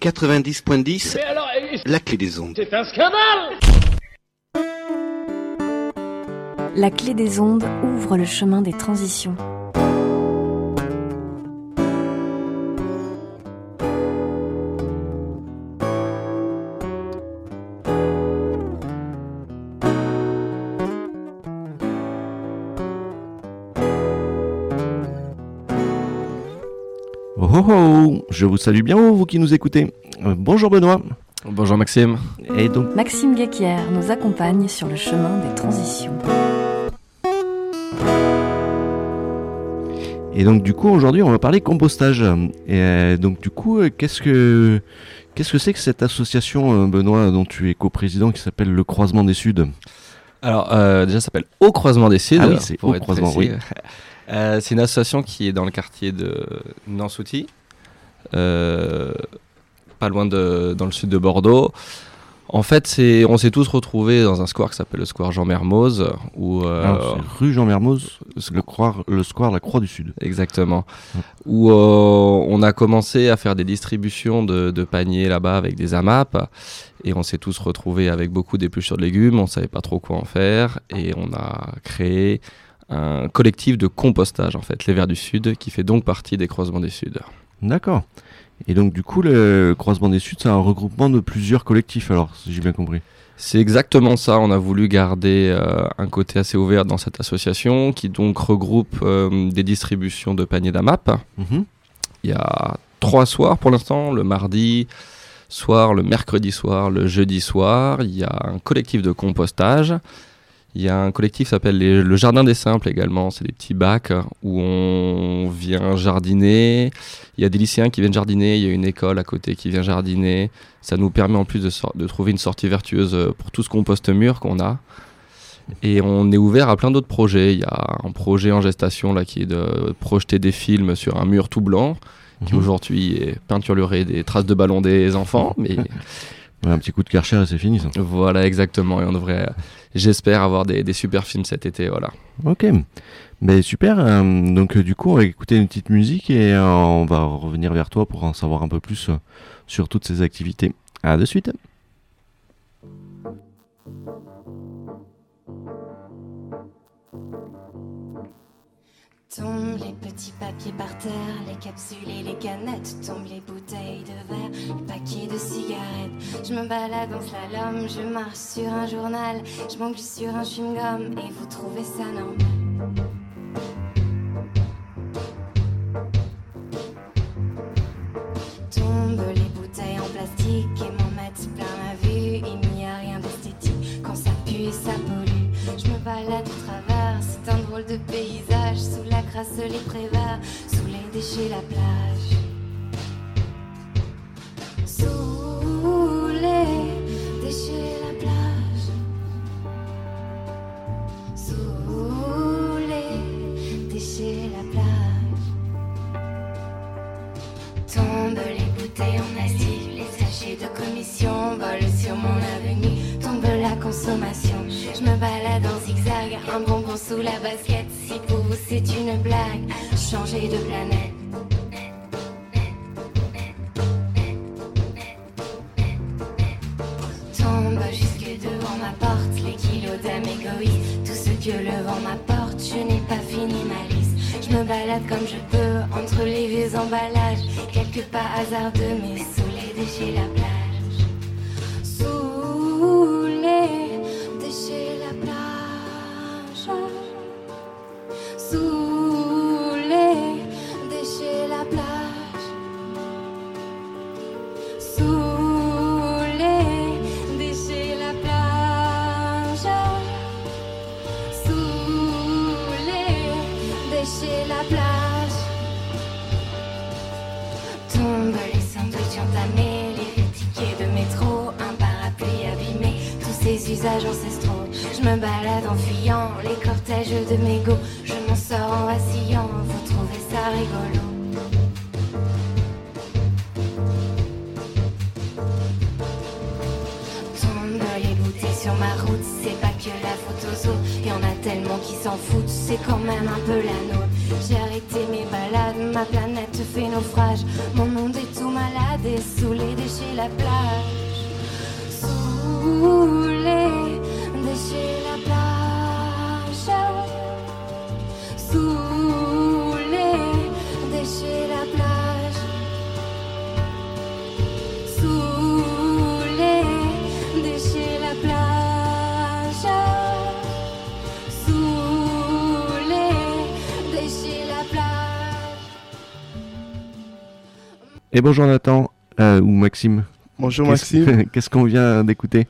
90.10, Mais alors, euh, la clé des ondes. c'est un scandale La clé des ondes ouvre le chemin des transitions. Oh oh oh, je vous salue bien vous qui nous écoutez. Euh, bonjour Benoît. Bonjour Maxime. Et donc Maxime Guéquière nous accompagne sur le chemin des transitions. et donc du coup aujourd'hui on va parler compostage. Et euh, donc du coup euh, qu'est-ce que qu'est-ce que c'est que cette association Benoît dont tu es coprésident qui s'appelle le Croisement des Suds? Alors euh, déjà ça s'appelle Au Croisement des Cides. Ah oui, c'est Au Croisement, précis. Euh, c'est une association qui est dans le quartier de Nansouty, euh, pas loin de dans le sud de Bordeaux. En fait, on s'est tous retrouvés dans un square qui s'appelle le square Jean Mermoz où euh, Alors, c'est rue Jean Mermoz, le, croire, le square La Croix du Sud. Exactement. Ouais. Où euh, on a commencé à faire des distributions de, de paniers là-bas avec des AMAP. Et on s'est tous retrouvés avec beaucoup d'épluchures de légumes. On savait pas trop quoi en faire. Et on a créé un collectif de compostage, en fait, les Verts du Sud, qui fait donc partie des Croisements des Suds. D'accord. Et donc du coup le Croisement des Suds c'est un regroupement de plusieurs collectifs alors si j'ai bien compris. C'est exactement ça. On a voulu garder euh, un côté assez ouvert dans cette association qui donc regroupe euh, des distributions de paniers d'AMAP. Mhm. Il y a trois soirs pour l'instant, le mardi soir, le mercredi soir, le jeudi soir. Il y a un collectif de compostage. Il y a un collectif qui s'appelle le Jardin des Simples également. C'est des petits bacs où on vient jardiner. Il y a des lycéens qui viennent jardiner. Il y a une école à côté qui vient jardiner. Ça nous permet en plus de, trouver une sortie vertueuse pour tout ce compost mûr qu'on a. Et on est ouvert à plein d'autres projets. Il y a un projet en gestation là qui est de projeter des films sur un mur tout blanc qui Mhm. aujourd'hui est peinturluré des traces de ballons des enfants. Mais Ouais, un petit coup de Karcher et c'est fini ça. voilà, exactement. Et on devrait, j'espère, avoir des, super films cet été. Voilà. Ok, mais super. euh, donc euh, du coup, on va écouter une petite musique et euh, on va revenir vers toi pour en savoir un peu plus sur toutes ces activités. À de suite. Tombent les petits papiers par terre, les capsules et les canettes, tombent les bouteilles de verre, les paquets de cigarettes. Je me balade en slalom, je marche sur un journal, je m'engueule sur un chewing-gum et vous trouvez ça normal. Tombent les bouteilles en plastique et m'en mettent plein ma vue. Il n'y a rien d'esthétique quand ça pue, ça pollue. Je me balade au travers, c'est un drôle de paysage. Les préverts, sous les déchets, la plage. Sous les déchets, la plage. Sous les déchets, la plage. Tombent les bouteilles en acide, les sachets de commission volent sur mon avenue. Tombe la consommation. Je me balade en zigzag, un bonbon sous la basket. Si pour vous c'est une blague, changer de planète. Tombe jusque devant ma porte les kilos d'âme égoïste. Tout ce que le vent m'apporte, je n'ai pas fini ma liste. Je me balade comme je peux entre les vieux emballages. Quelques pas hasardeux, mais sous les déchets, la plage. Usages ancestraux. Je me balade en fuyant les cortèges de mégots, je m'en sors en vacillant, vous trouvez ça rigolo. Tombent les bouteilles sur ma route, c'est pas que la photo zo, y en a tellement qui s'en foutent, c'est quand même un peu la nôtre. J'ai arrêté mes balades, ma planète fait naufrage, mon monde est tout malade bander sous les déchets la plage. Les déchets la plage. Les déchets la plage. Les déchets la plage. Les déchets la plage. Et bonjour Nathan, euh, ou Maxime. Bonjour Maxime. Qu'est-ce qu'on vient d'écouter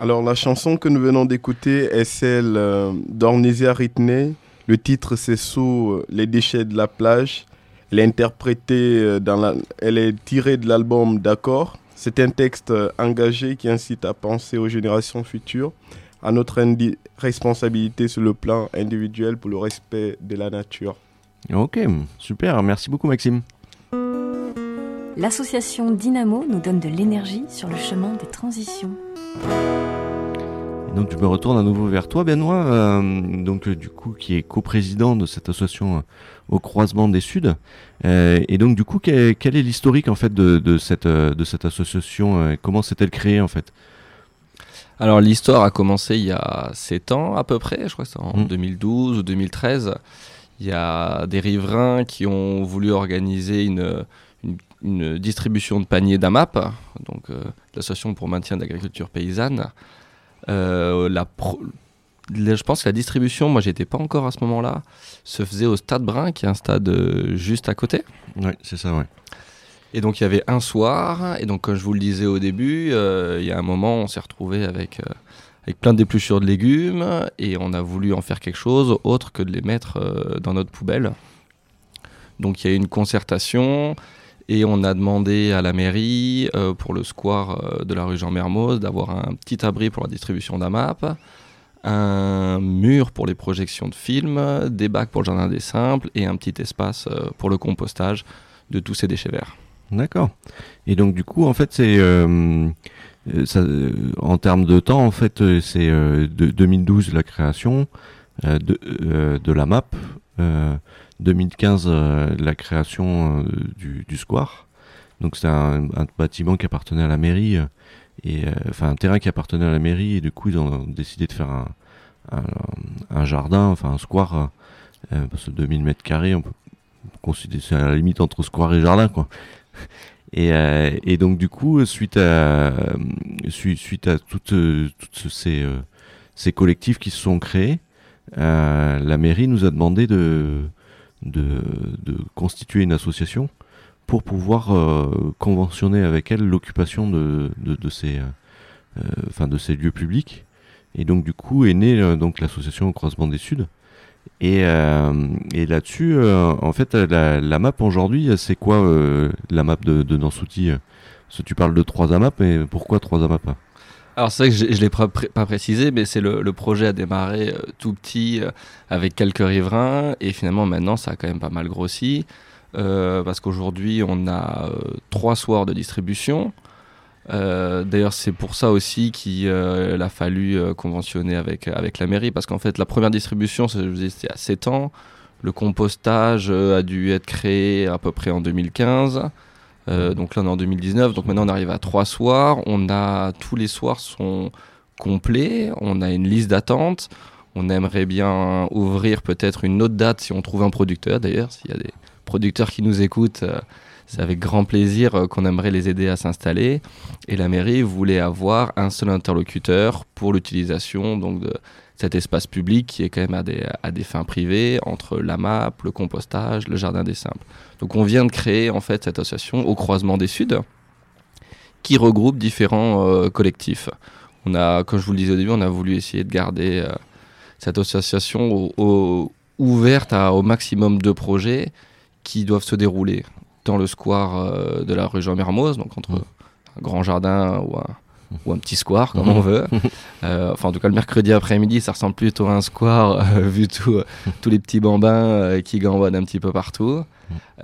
Alors la chanson que nous venons d'écouter est celle euh, d'Ornésia Ritney. Le titre c'est Sous les déchets de la plage. Elle est interprétée euh, dans la... Elle est tirée de l'album D'accord. C'est un texte euh, engagé qui incite à penser aux générations futures, à notre responsabilité sur le plan individuel pour le respect de la nature. Ok, super, merci beaucoup Maxime. L'association Dynamo nous donne de l'énergie sur le chemin des transitions. Et donc je me retourne à nouveau vers toi Benoît, euh, donc euh, du coup qui est coprésident de cette association euh, au croisement des Suds. Euh, et donc du coup quel, quel est l'historique en fait de, de cette, de cette association euh, Comment s'est-elle créée en fait? Alors l'histoire a commencé il y a 7 ans à peu près, je crois que c'est en Mm. 2012 ou 2013. Il y a des riverains qui ont voulu organiser une, une, distribution de paniers d'AMAP, donc euh, l'association pour maintien d'agriculture paysanne. Euh, la pro- la- je pense que la distribution, moi j'étais pas encore à ce moment-là, se faisait au Stade Brun, qui est un stade euh, juste à côté. Oui, c'est ça, ouais. Et donc il y avait un soir, et donc comme je vous le disais au début, il y a un moment on s'est retrouvé avec, avec plein d'épluchures de légumes, et on a voulu en faire quelque chose autre que de les mettre dans notre poubelle. Donc il y a eu une concertation, et on a demandé à la mairie, euh, pour le square euh, de la rue Jean Mermoz, d'avoir un petit abri pour la distribution d'AMAP, un mur pour les projections de films, des bacs pour le jardin des simples, et un petit espace euh, pour le compostage de tous ces déchets verts. D'accord. Et donc du coup, en fait, c'est en termes de temps, en fait, c'est euh, de 2012 la création de, de la map, 2015 euh, la création euh, du, square. Donc c'est un, bâtiment qui appartenait à la mairie euh, et enfin un terrain qui appartenait à la mairie et du coup ils ont décidé de faire un, jardin, enfin un square, parce que 2000 mètres carrés, on peut considérer c'est à la limite entre square et jardin quoi. Et, donc du coup, suite à su- suite à toutes, toutes ces ces collectifs qui se sont créés, la mairie nous a demandé de de, constituer une association pour pouvoir euh, conventionner avec elle l'occupation de, de, ces euh, euh, de ces lieux publics. Et donc du coup est née donc l'association au croisement des Suds. Et, et là-dessus, en fait, la, map aujourd'hui, c'est quoi la map de, de que tu parles de trois AMAP, mais pourquoi trois AMAP Alors c'est vrai que je ne l'ai pas, pré- pas précisé, mais c'est le, projet a démarré euh, tout petit euh, avec quelques riverains et finalement maintenant ça a quand même pas mal grossi euh, parce qu'aujourd'hui on a trois soirs de distribution. D'ailleurs c'est pour ça aussi qu'il a fallu conventionner avec, avec la mairie parce qu'en fait la première distribution c'était à 7 ans. Le compostage a dû être créé à peu près en 2015. Euh, donc là on est en 2019, donc maintenant on arrive à trois soirs. On a tous les soirs sont complets. On a une liste d'attente. On aimerait bien ouvrir peut-être une autre date si on trouve un producteur. D'ailleurs, s'il y a des producteurs qui nous écoutent, euh, c'est avec grand plaisir euh, qu'on aimerait les aider à s'installer. Et la mairie voulait avoir un seul interlocuteur pour l'utilisation donc de cet espace public qui est quand même à des, à des fins privées entre la map, le compostage, le jardin des simples. Donc on vient de créer en fait cette association au croisement des Suds qui regroupe différents euh, collectifs. On a, comme je vous le disais au début, on a voulu essayer de garder euh, cette association au- au- ouverte à, au maximum de projets qui doivent se dérouler dans le square euh, de la rue Jean Mermoz, donc entre Mm. un grand jardin ou un, ou un petit square, comme on veut. Euh, enfin, en tout cas, le mercredi après-midi, ça ressemble plutôt à un square, euh, vu tout, tous les petits bambins euh, qui gambadent un petit peu partout.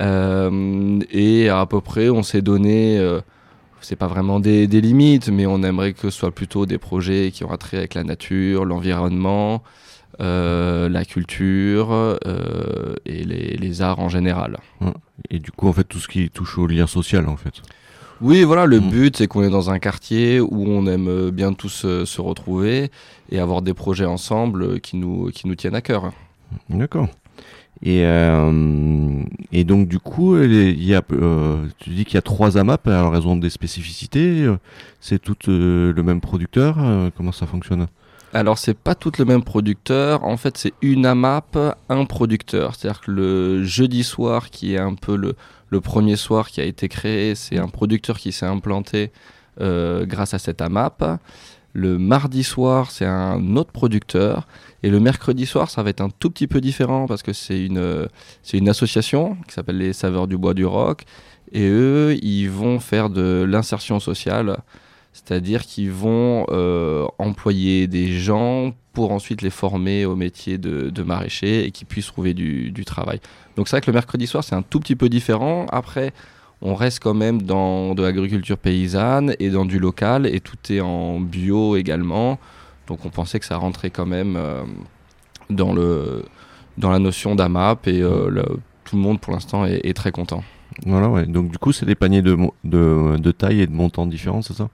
Euh, et à peu près, on s'est donné, euh, c'est pas vraiment des, des limites, mais on aimerait que ce soit plutôt des projets qui ont trait avec la nature, l'environnement, euh, la culture euh, et les, les arts en général. Et du coup, en fait, tout ce qui touche au lien social, en fait. Oui, voilà, le Mm. but c'est qu'on est dans un quartier où on aime euh, bien tous euh, se retrouver et avoir des projets ensemble euh, qui nous, qui nous tiennent à cœur. D'accord. Et, euh, et donc du coup, il y a, euh, tu dis qu'il y a trois AMAP, alors ont des spécificités, c'est euh, le même producteur, comment ça fonctionne? Alors c'est pas tout le même producteur, en fait c'est une AMAP, un producteur. C'est-à-dire que le jeudi soir qui est un peu le, le premier soir qui a été créé, c'est un producteur qui s'est implanté euh, grâce à cette AMAP. Le mardi soir c'est un autre producteur. Et le mercredi soir ça va être un tout petit peu différent parce que c'est une, euh, c'est une association qui s'appelle les Saveurs du Bois du Roc. Et eux ils vont faire de l'insertion sociale. C'est-à-dire qu'ils vont euh, employer des gens pour ensuite les former au métier de, de maraîcher et qu'ils puissent trouver du, travail. Donc c'est vrai que le mercredi soir, c'est un tout petit peu différent. Après, on reste quand même dans de l'agriculture paysanne et dans du local et tout est en bio également. Donc on pensait que ça rentrait quand même euh, dans, le, dans la notion d'AMAP et euh, tout le monde pour l'instant est très content. Voilà, ouais. Donc du coup, c'est des paniers de, de, de taille et de montant différents, c'est ça?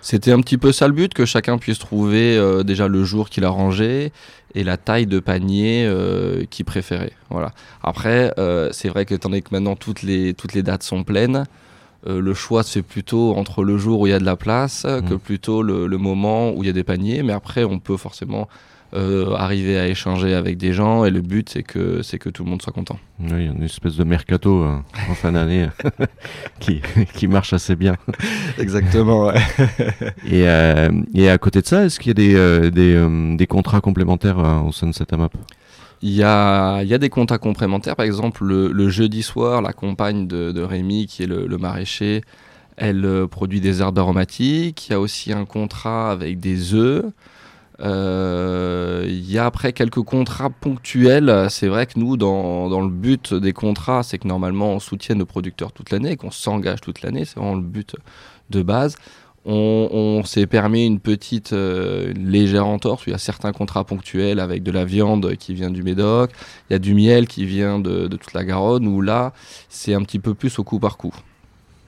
C'était un petit peu ça le but, que chacun puisse trouver euh, déjà le jour qu'il a rangé et la taille de panier euh, qu'il préférait. Voilà. Après, euh, c'est vrai qu'étant donné que maintenant toutes les, toutes les dates sont pleines, le choix se fait plutôt entre le jour où il y a de la place euh, que plutôt le, le moment où il y a des paniers. Mais après, on peut forcément euh, arriver à échanger avec des gens et le but, c'est que, c'est que tout le monde soit content. Oui, il y a une espèce de mercato euh, en fin d'année qui, qui marche assez bien. Exactement, ouais. Et, euh, et à côté de ça, est-ce qu'il y a des, euh, des, euh, des contrats complémentaires euh, au sein de cette AMAP Il y a, il y a des contrats complémentaires. Par exemple, le, le jeudi soir, la compagne de, de Rémi, qui est le, le maraîcher, elle euh, produit des herbes aromatiques. Il y a aussi un contrat avec des œufs. Euh, il y a après quelques contrats ponctuels. C'est vrai que nous, dans, dans le but des contrats, c'est que normalement on soutienne nos producteurs toute l'année, qu'on s'engage toute l'année. C'est vraiment le but de base. On, on s'est permis une petite euh, une légère entorse. Il y a certains contrats ponctuels avec de la viande qui vient du Médoc. Il y a du miel qui vient de, de toute la Garonne, où là, c'est un petit peu plus au coup par coup.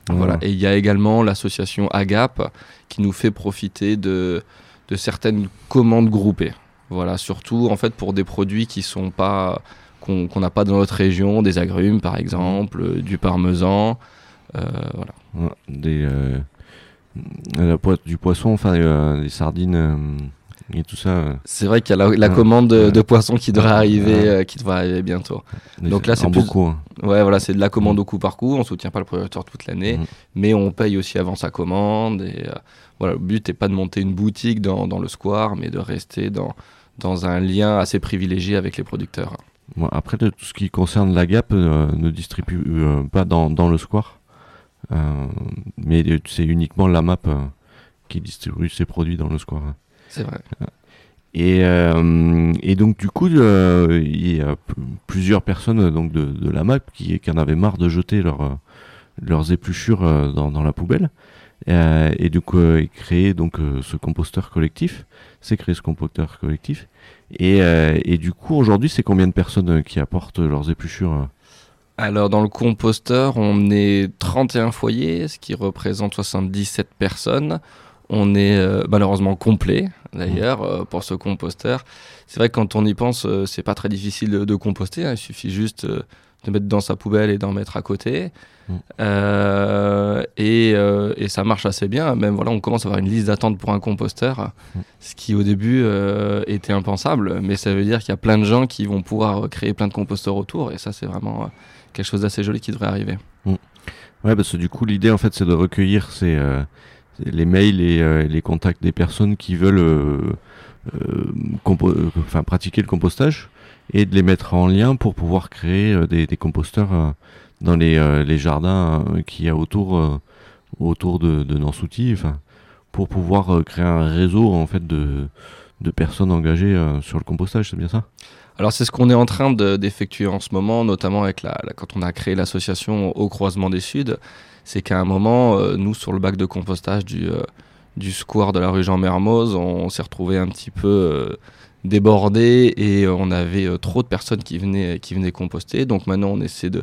Voilà. Et il y a également l'association AGAP qui nous fait profiter de, de certaines commandes groupées. Voilà, surtout en fait pour des produits qui sont pas qu'on n'a pas dans notre région, des agrumes par exemple, euh, du parmesan. euh, voilà. Des, euh, du poisson, enfin des sardines et tout ça. euh, C'est vrai qu'il y a la, commande de, poissons qui devrait arriver, euh, qui devrait arriver bientôt. Donc là, c'est plus- beaucoup. hein. Ouais, voilà, c'est de la commande au coup par coup. On soutient pas le producteur toute l'année, Mhm. mais on paye aussi avant sa commande. Et euh, voilà, le but n'est pas de monter une boutique dans, dans le square, mais de rester dans, dans un lien assez privilégié avec les producteurs. Bon, après, tout ce qui concerne la Gap euh, ne distribue pas dans, dans le square, mais c'est uniquement la map qui distribue ses produits dans le square. hein. C'est vrai. Et, euh, et donc du coup, euh, il y a plusieurs personnes euh, donc de, de la map qui, qui en avaient marre de jeter leurs euh, leurs épluchures dans, dans la poubelle. Euh, et donc euh, ils créaient donc euh, ce composteur collectif. C'est créé ce composteur collectif. Et, euh, et du coup aujourd'hui, c'est combien de personnes qui apportent leurs épluchures Alors, dans le composteur, on est 31 foyers, ce qui représente 77 personnes. On est euh, malheureusement complet, d'ailleurs, euh, pour ce composteur. C'est vrai que quand on y pense, euh, c'est pas très difficile de, de composter. hein. Il suffit juste euh, de mettre dans sa poubelle et d'en mettre à côté. Mm. Et, et ça marche assez bien. Même voilà, on commence à avoir une liste d'attente pour un composteur, Mm. ce qui au début était impensable. Mais ça veut dire qu'il y a plein de gens qui vont pouvoir créer plein de composteurs autour. Et ça, c'est vraiment quelque chose d'assez joli qui devrait arriver. Ouais, parce que du coup, l'idée, en fait, c'est de recueillir ces, euh, les mails et euh, les contacts des personnes qui veulent euh, euh, enfin, pratiquer le compostage et de les mettre en lien pour pouvoir créer des, composteurs dans les, jardins qu'il y a autour, autour de, de Nansouty, enfin, pour pouvoir créer un réseau, en fait, de, personnes engagées sur le compostage, c'est bien ça? Alors c'est ce qu'on est en train de- d'effectuer en ce moment, notamment avec la- quand on a créé l'association au croisement des Suds. C'est qu'à un moment, euh, nous sur le bac de compostage du, euh, du square de la rue Jean Mermoz, on, s'est retrouvé un petit peu euh, débordé et on avait trop de personnes qui venaient, qui venaient composter. Donc maintenant on essaie de,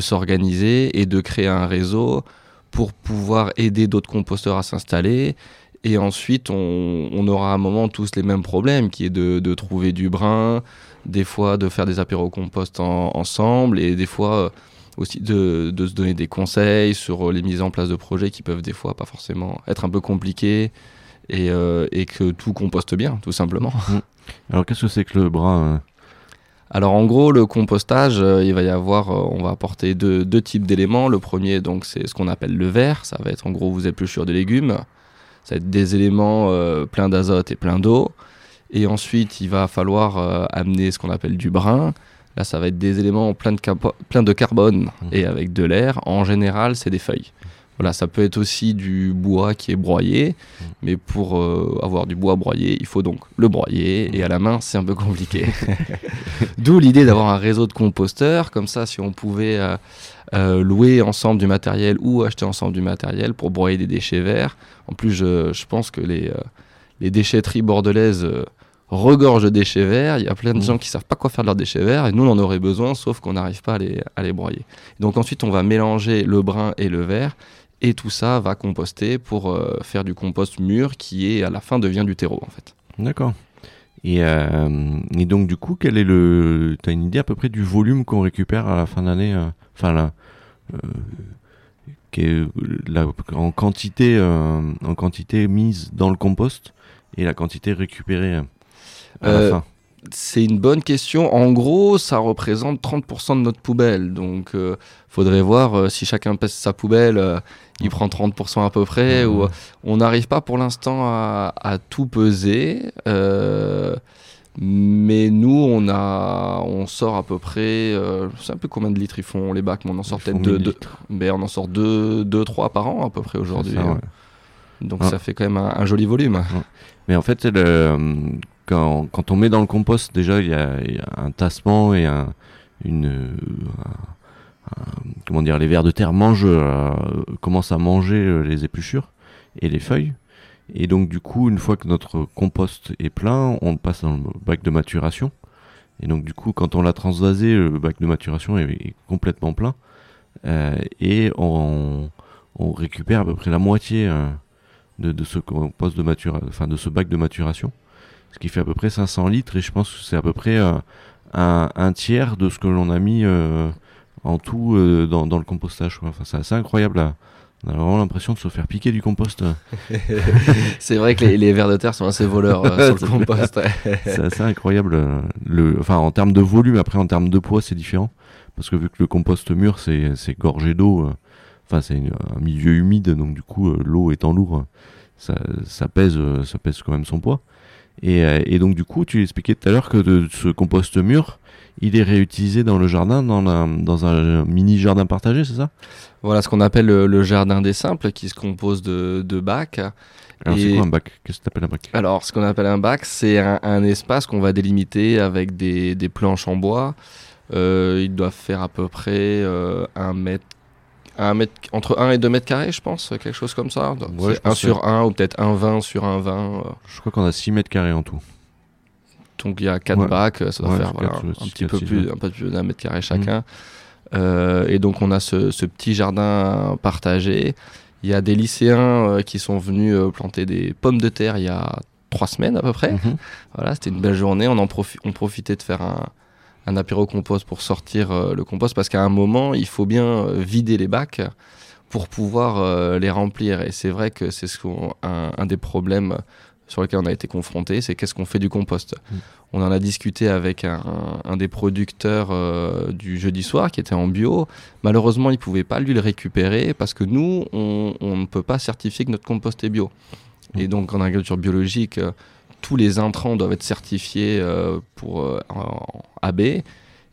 s'organiser et de créer un réseau pour pouvoir aider d'autres composteurs à s'installer. Et ensuite, on, aura à un moment tous les mêmes problèmes, qui est de, trouver du brin, des fois de faire des apéros compost en- ensemble, et des fois aussi de, de se donner des conseils sur euh, les mises en place de projets qui peuvent des fois pas forcément être un peu compliqués, et, euh, et que tout composte bien, tout simplement. Alors qu'est-ce que c'est que le bras euh Alors en gros, le compostage, euh, il va y avoir, on va apporter deux, deux types d'éléments. Le premier, donc, c'est ce qu'on appelle le verre. Ça va être en gros vos épluchures de légumes. Ça va être des éléments pleins d'azote et pleins d'eau. Et ensuite, il va falloir amener ce qu'on appelle du brin. Là, ça va être des éléments pleins de, pleins de carbone Mhm. et avec de l'air. En général, c'est des feuilles. Voilà, ça peut être aussi du bois qui est broyé, Mhm. mais pour euh, avoir du bois broyé, il faut donc le broyer, et à la main, c'est un peu compliqué. D'où l'idée d'avoir un réseau de composteurs, comme ça, si on pouvait euh, euh, louer ensemble du matériel ou acheter ensemble du matériel pour broyer des déchets verts. En plus, je, je pense que les, les déchetteries bordelaises regorgent de déchets verts. Il y a plein de Mmh. gens qui savent pas quoi faire de leurs déchets verts, et nous, on en aurait besoin, sauf qu'on n'arrive pas à les, à les broyer. Donc ensuite, on va mélanger le brun et le vert, et tout ça va composter pour euh, faire du compost mûr qui est à la fin devient du terreau en fait. D'accord. Et, euh, et donc du coup, quel est le T'as une idée à peu près du volume qu'on récupère à la fin d'année euh, Enfin là, euh, est la- en quantité, en quantité mise dans le compost et la quantité récupérée euh, à Euh, la fin. C'est une bonne question. En gros, ça représente 30% de notre poubelle. Donc, euh, faudrait voir euh, si chacun pèse sa poubelle, euh, il prend 30% à peu près. Mmh. Ou, on n'arrive pas pour l'instant à, à tout peser. mais nous, on, a, on sort à peu près. je sais un peu combien de litres ils font les bacs, mais on en sort peut-être 2 1000 deux, litres. mais on en sort 2, deux, 3 par an à peu près aujourd'hui. Ouais. Donc, ça fait quand même un, un joli volume. Mais en fait, le, quand, on met dans le compost, déjà, il y a, un tassement et un, une, un- un- comment dire, les vers de terre mangent, euh, commencent à manger euh, les épluchures et les feuilles. Et donc, du coup, une fois que notre compost est plein, on passe dans le bac de maturation. Et donc, du coup, quand on l'a transvasé, le bac de maturation est, complètement plein. Euh, et on, récupère à peu près la moitié euh, de ce compost de matura, enfin de ce bac de maturation, ce qui fait à peu près 500 litres. Et je pense que c'est à peu près euh, un, un tiers de ce que l'on a mis euh, en tout euh, dans, dans le compostage. quoi. Enfin, c'est assez incroyable. là. On a vraiment l'impression de se faire piquer du compost. C'est vrai que les, les vers de terre sont assez voleurs euh, sur le compost. c'est assez incroyable. Le, enfin, en termes de volume, après en termes de poids, c'est différent. Parce que vu que le compost mûr, c'est gorgé d'eau, enfin, c'est un milieu humide, donc du coup, l'eau étant lourde, ça, ça, pèse, ça pèse quand même son poids. Et, euh, et donc, du coup, tu expliquais tout à l'heure que de, ce compost mûr, il est réutilisé dans le jardin, dans, la, dans un mini jardin partagé, c'est ça? Voilà ce qu'on appelle le, le jardin des simples qui se compose de, de bacs. Alors, c'est quoi un bac? Qu'est-ce que tu appelles un bac? Alors, ce qu'on appelle un bac, c'est un, un espace qu'on va délimiter avec des, des planches en bois. Euh, ils doivent faire à peu près euh, un mètre, un mètre, entre 1 et 2 mètres carrés, je pense, quelque chose comme ça. Ouais, c'est je pense 1 sur 1 ou peut-être 1,20 sur 1,20. euh. Je crois qu'on a 6 mètres carrés en tout. Donc il y a quatre Ouais. bacs, ça doit Ouais, faire voilà, quatre, un six, petit peu plus, un peu plus d'un mètre carré chacun. Euh, et donc on a ce, ce petit jardin partagé. Il y a des lycéens euh, qui sont venus euh, planter des pommes de terre il y a trois semaines à peu près. Mhm. Voilà, c'était une belle journée. On en profi- on profitait de faire un, un apéro compost pour sortir euh, le compost parce qu'à un moment il faut bien euh, vider les bacs pour pouvoir euh, les remplir. Et c'est vrai que c'est ce un, un des problèmes sur lesquels on a été confronté, c'est qu'est-ce qu'on fait du compost. Mm. On en a discuté avec un, un des producteurs euh, du jeudi soir qui était en bio. Malheureusement, il pouvait pas lui le récupérer parce que nous, on, on ne peut pas certifier que notre compost est bio. Mm. Et donc en agriculture biologique, euh, tous les intrants doivent être certifiés euh, pour euh, en AB.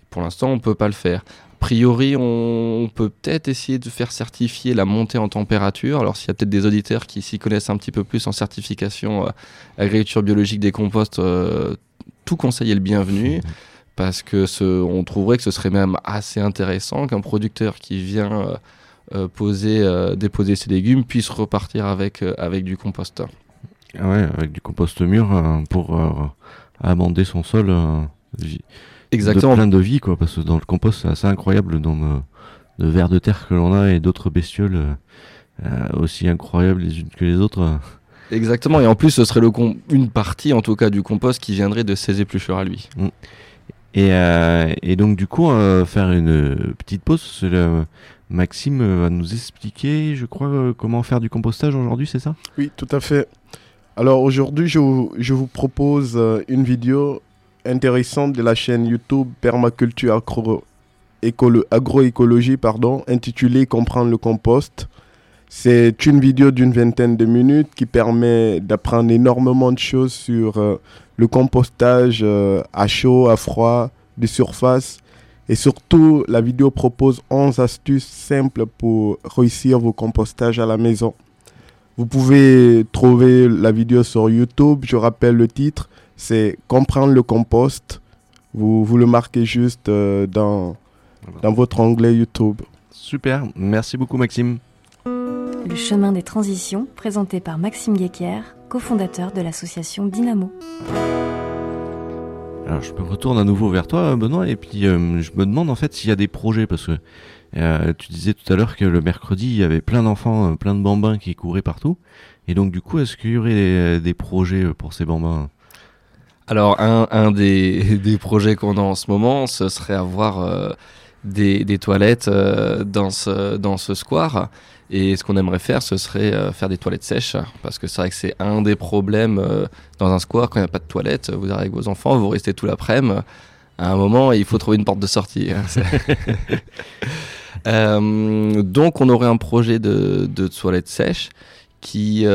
Pour l'instant, on ne peut pas le faire. A priori, on, on peut peut-être essayer de faire certifier la montée en température. Alors, s'il y a peut-être des auditeurs qui s'y connaissent un petit peu plus en certification euh, agriculture biologique des composts, tout conseil est le bienvenu. Parce que ce, on trouverait que ce serait même assez intéressant qu'un producteur qui vient poser, déposer ses légumes puisse repartir avec, avec du compost. Ah ouais, avec du compost mûr euh, pour euh, amender son sol. euh, Exactement. De plein de vie, quoi, parce que dans le compost, c'est assez incroyable le nombre de vers de terre que l'on a et d'autres bestioles euh, aussi incroyables les unes que les autres. Exactement, et en plus ce serait le une partie en tout cas du compost qui viendrait de ses épluchures à lui. Mm. Et, et, donc du coup, on va faire une petite pause. Maxime va nous expliquer, je crois, comment faire du compostage aujourd'hui, c'est ça? Oui, tout à fait. Alors aujourd'hui, je, vous propose une vidéo intéressante de la chaîne YouTube Permaculture Agro agroécologie pardon, intitulée Comprendre le compost. C'est une vidéo d'une vingtaine de minutes qui permet d'apprendre énormément de choses sur euh, le compostage euh, à chaud, à froid, de surface. Et surtout, la vidéo propose 11 astuces simples pour réussir vos compostages à la maison. Vous pouvez trouver la vidéo sur YouTube. Je rappelle le titre, c'est Comprendre le compost. Vous, vous le marquez juste euh, dans, dans votre onglet YouTube. Super, merci beaucoup Maxime. Le chemin des transitions, présenté par Maxime Guéquer, cofondateur de l'association Dynamo. Alors je me retourne à nouveau vers toi Benoît et puis euh, je me demande en fait s'il y a des projets parce que euh, tu disais tout à l'heure que le mercredi il y avait plein d'enfants, euh, plein de bambins qui couraient partout et donc du coup est-ce qu'il y aurait des, projets pour ces bambins? Alors un, des, des, projets qu'on a en ce moment ce serait avoir des, toilettes euh, dans, ce, dans ce square. Et ce qu'on aimerait faire, ce serait euh, faire des toilettes sèches. Parce que c'est vrai que c'est un des problèmes euh, dans un square quand il n'y a pas de toilettes. Vous arrivez avec vos enfants, vous restez tout l'après-midi. À un moment, il faut trouver une porte de sortie. donc, on aurait un projet de, de toilettes sèches qui,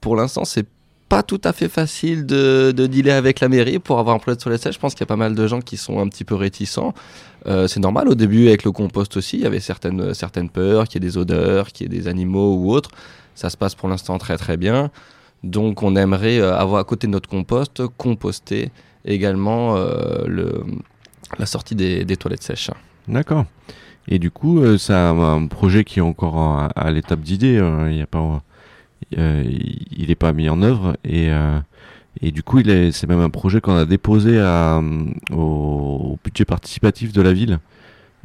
pour l'instant, c'est pas tout à fait facile de, de, dealer avec la mairie pour avoir un projet de toilettes sèches. Je pense qu'il y a pas mal de gens qui sont un petit peu réticents. Euh, c'est normal, au début, avec le compost aussi, il y avait certaines, certaines peurs, qu'il y ait des odeurs, qu'il y ait des animaux ou autres. Ça se passe pour l'instant très très bien. Donc on aimerait euh, avoir à côté de notre compost, composter également euh, le, la sortie des toilettes sèches. D'accord. Et du coup, c'est un, projet qui est encore à, l'étape d'idée. Hein. Il n'est pas, il n'est pas mis en œuvre et et du coup, c'est même un projet qu'on a déposé à, au, budget participatif de la ville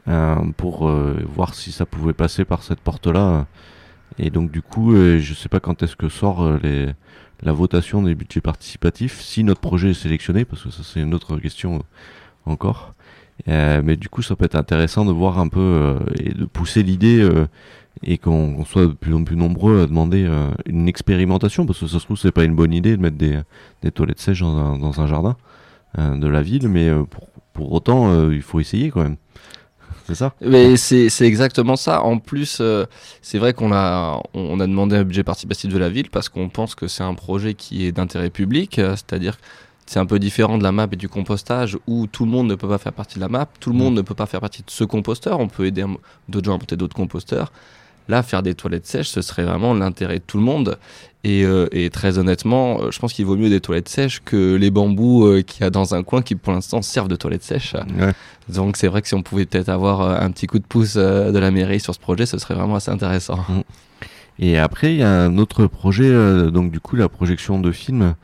euh, pour euh, voir si ça pouvait passer par cette porte-là. Et donc, du coup, euh, je ne sais pas quand est-ce que sort les, la votation des budgets participatifs, si notre projet est sélectionné, parce que ça, c'est une autre question encore. Mais du coup, ça peut être intéressant de voir un peu et de pousser l'idée et qu'on soit de plus en plus nombreux à demander euh, une expérimentation, parce que ça se trouve, c'est pas une bonne idée de mettre des, des toilettes sèches dans un, dans un jardin euh, de la ville, mais euh, pour, pour, autant, il faut essayer quand même. C'est ça? Mais c'est exactement ça. En plus, c'est vrai qu'on a, on a demandé un budget participatif de la ville parce qu'on pense que c'est un projet qui est d'intérêt public, c'est-à-dire c'est un peu différent de la map et du compostage où tout le monde ne peut pas faire partie de la map, tout le monde mm. ne peut pas faire partie de ce composteur, on peut aider d'autres gens à monter d'autres composteurs. Là, faire des toilettes sèches, ce serait vraiment l'intérêt de tout le monde. Et, euh, très honnêtement, euh, je pense qu'il vaut mieux des toilettes sèches que les bambous euh, qu'il y a dans un coin qui, pour l'instant, servent de toilettes sèches. Donc, c'est vrai que si on pouvait peut-être avoir un petit coup de pouce de la mairie sur ce projet, ce serait vraiment assez intéressant. Mm. Et après, il y a un autre projet, donc du coup, la projection de films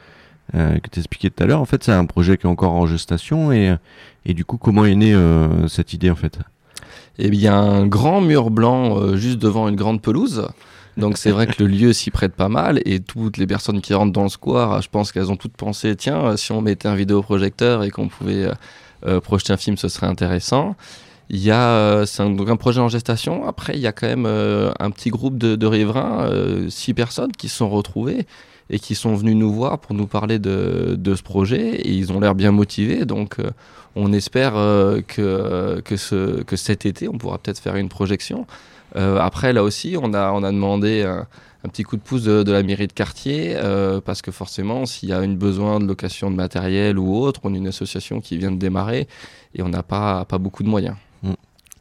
que tu expliquais tout à l'heure. En fait, c'est un projet qui est encore en gestation. Et, et du coup, comment est née cette idée, en fait? Eh bien, un grand mur blanc euh, juste devant une grande pelouse. Donc c'est vrai que le lieu s'y prête pas mal et toutes les personnes qui rentrent dans le square, je pense qu'elles ont toutes pensé tiens, euh, si on mettait un vidéoprojecteur et qu'on pouvait euh, projeter un film, ce serait intéressant. Il y a c'est un, donc un projet en gestation. Après, il y a quand même un petit groupe de, de riverains, six personnes qui se sont retrouvées et qui sont venus nous voir pour nous parler de, ce projet et ils ont l'air bien motivés. Donc on espère euh, que, que, ce, que cet été, on pourra peut-être faire une projection. Euh, après, là aussi, on a, on a demandé un, petit coup de pouce de, la mairie de quartier, euh, parce que forcément, s'il y a une besoin de location de matériel ou autre, on est une association qui vient de démarrer et on n'a pas, pas beaucoup de moyens. Mm.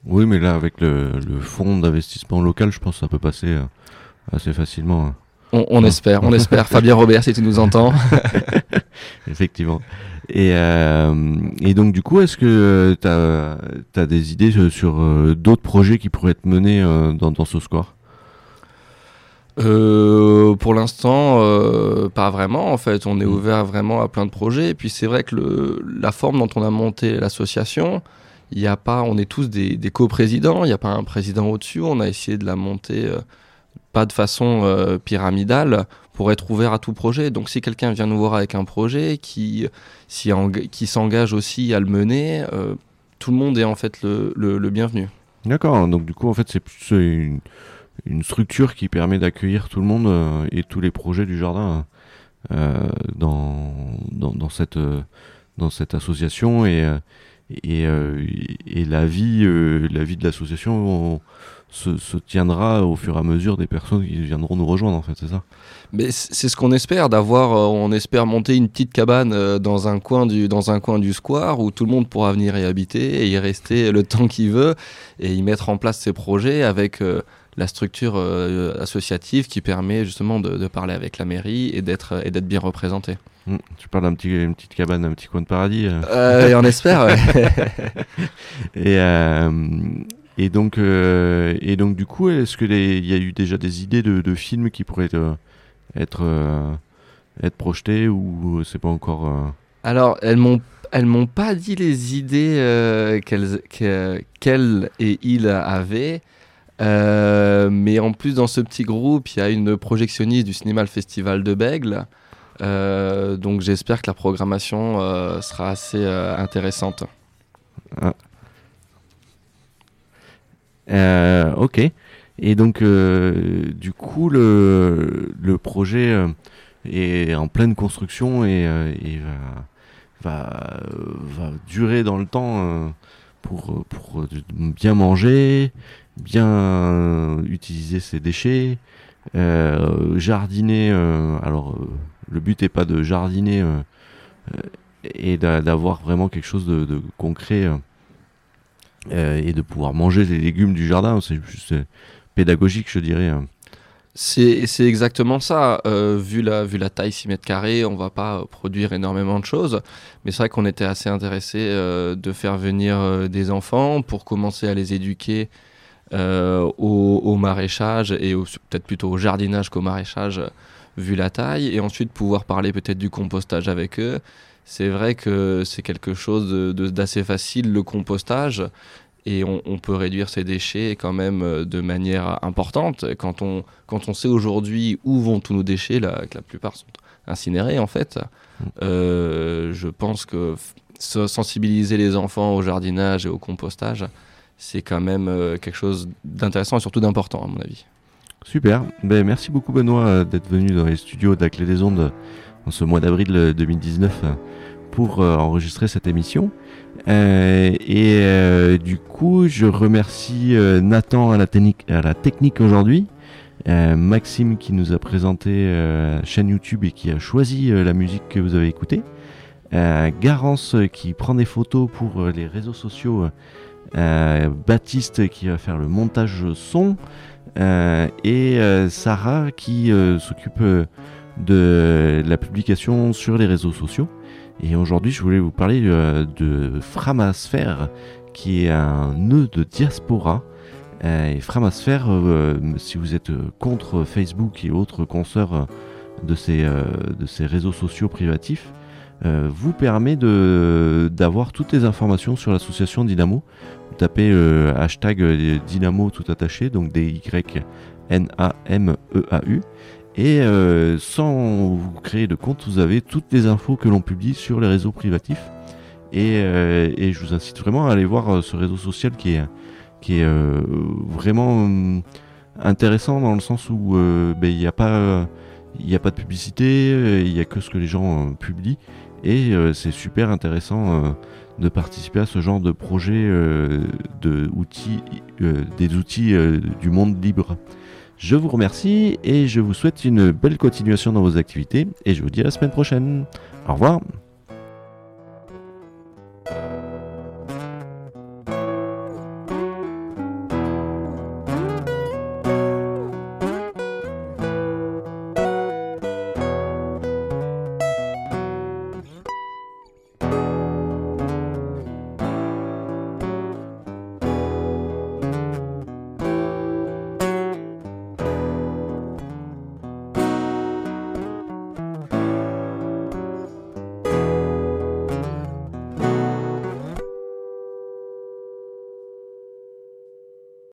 Oui, mais là, avec le, fonds d'investissement local, je pense que ça peut passer assez facilement. On, espère, on espère. Fabien Robert, si tu nous entends. Effectivement. Et, euh, et donc, du coup, est-ce que tu as, des idées sur euh, d'autres projets qui pourraient être menés euh, dans, dans, ce score? Pour l'instant, pas vraiment. En fait, on est mm. ouvert vraiment à plein de projets. Et puis, c'est vrai que le, la forme dont on a monté l'association, il y a pas, on est tous des, des coprésidents. Il n'y a pas un président au-dessus. On a essayé de la monter pas de façon euh, pyramidale, pour être ouvert à tout projet. Donc si quelqu'un vient nous voir avec un projet qui, si qui s'engage aussi à le mener, euh, tout le monde est en fait le, le, bienvenu. D'accord, donc du coup en fait c'est une, une, structure qui permet d'accueillir tout le monde euh, et tous les projets du jardin dans, dans, dans, cette, dans cette association et, et, et la, vie, la vie de l'association se, tiendra au fur et à mesure des personnes qui viendront nous rejoindre, en fait, c'est ça Mais c'est ce qu'on espère, d'avoir, euh, on espère monter une petite cabane euh, dans un, coin du, dans un coin du square où tout le monde pourra venir y habiter et y rester le temps qu'il veut et y mettre en place ses projets avec euh, la structure associative qui permet justement de, parler avec la mairie et d'être et d'être bien représenté. Mmh. tu parles d'un petit, une petite cabane, un petit coin de paradis. et on espère. et, et donc, euh, et donc du coup, est-ce qu'il y a eu déjà des idées de, films qui pourraient euh, être, euh, être projetés ou c'est pas encore Alors, elles m'ont elles m'ont pas dit les idées qu'elles qu'elle et il avaient. mais en plus, dans ce petit groupe, il y a une projectionniste du cinéma le Festival de Bègle. donc j'espère que la programmation sera assez intéressante. Ah. Euh, ok. Et donc, euh, du coup, le, le projet euh, est en pleine construction et, et va, va, va, durer dans le temps pour, pour bien manger, bien utiliser ses déchets, jardiner. alors, le but n'est pas de jardiner et d'avoir vraiment quelque chose de, de concret euh, et de pouvoir manger les légumes du jardin. C'est juste euh, pédagogique, je dirais. Hein. C'est exactement ça. Euh, vu, la, taille 6 mètres carrés, on va pas produire énormément de choses. Mais c'est vrai qu'on était assez intéressé de faire venir des enfants pour commencer à les éduquer au, maraîchage et peut-être plutôt au jardinage qu'au maraîchage, vu la taille. Et ensuite pouvoir parler peut-être du compostage avec eux c'est vrai que c'est quelque chose d'assez facile, le compostage, et on, peut réduire ses déchets quand même euh, de manière importante. Quand on, quand on sait aujourd'hui où vont tous nos déchets, là, que la plupart sont incinérés en fait, mm. euh, je pense que sensibiliser les enfants au jardinage et au compostage, c'est quand même euh, quelque chose d'intéressant et surtout d'important à mon avis. Super, ben, merci beaucoup Benoît d'être venu dans les studios de la Clé des Ondes en ce mois d'avril 2019 pour euh, enregistrer cette émission. Euh, et euh, du coup, je remercie Nathan à la, à la technique aujourd'hui. Maxime qui nous a présenté la chaîne YouTube et qui a choisi la musique que vous avez écoutée. Garance qui prend des photos pour les réseaux sociaux. Baptiste qui va faire le montage son. et Sarah qui s'occupe de la publication sur les réseaux sociaux. Et aujourd'hui, je voulais vous parler euh, de Framasphère, qui est un nœud de diaspora. Euh, et Framasphère, euh, si vous êtes contre Facebook et autres consoeurs de ces, de ces réseaux sociaux privatifs, vous permet d'avoir toutes les informations sur l'association Dynamo. Vous tapez hashtag Dynamo tout attaché, donc D-Y-N-A-M-E-A-U. Et euh, sans vous créer de compte, vous avez toutes les infos que l'on publie sur les réseaux privatifs. Et, euh, je vous incite vraiment à aller voir euh, ce réseau social qui est, vraiment intéressant dans le sens où ben, il n'y a, pas, de publicité, il n'y a que ce que les gens publient. Et c'est super intéressant de participer à ce genre de projet des outils du monde libre. Je vous remercie et je vous souhaite une belle continuation dans vos activités et je vous dis à la semaine prochaine. Au revoir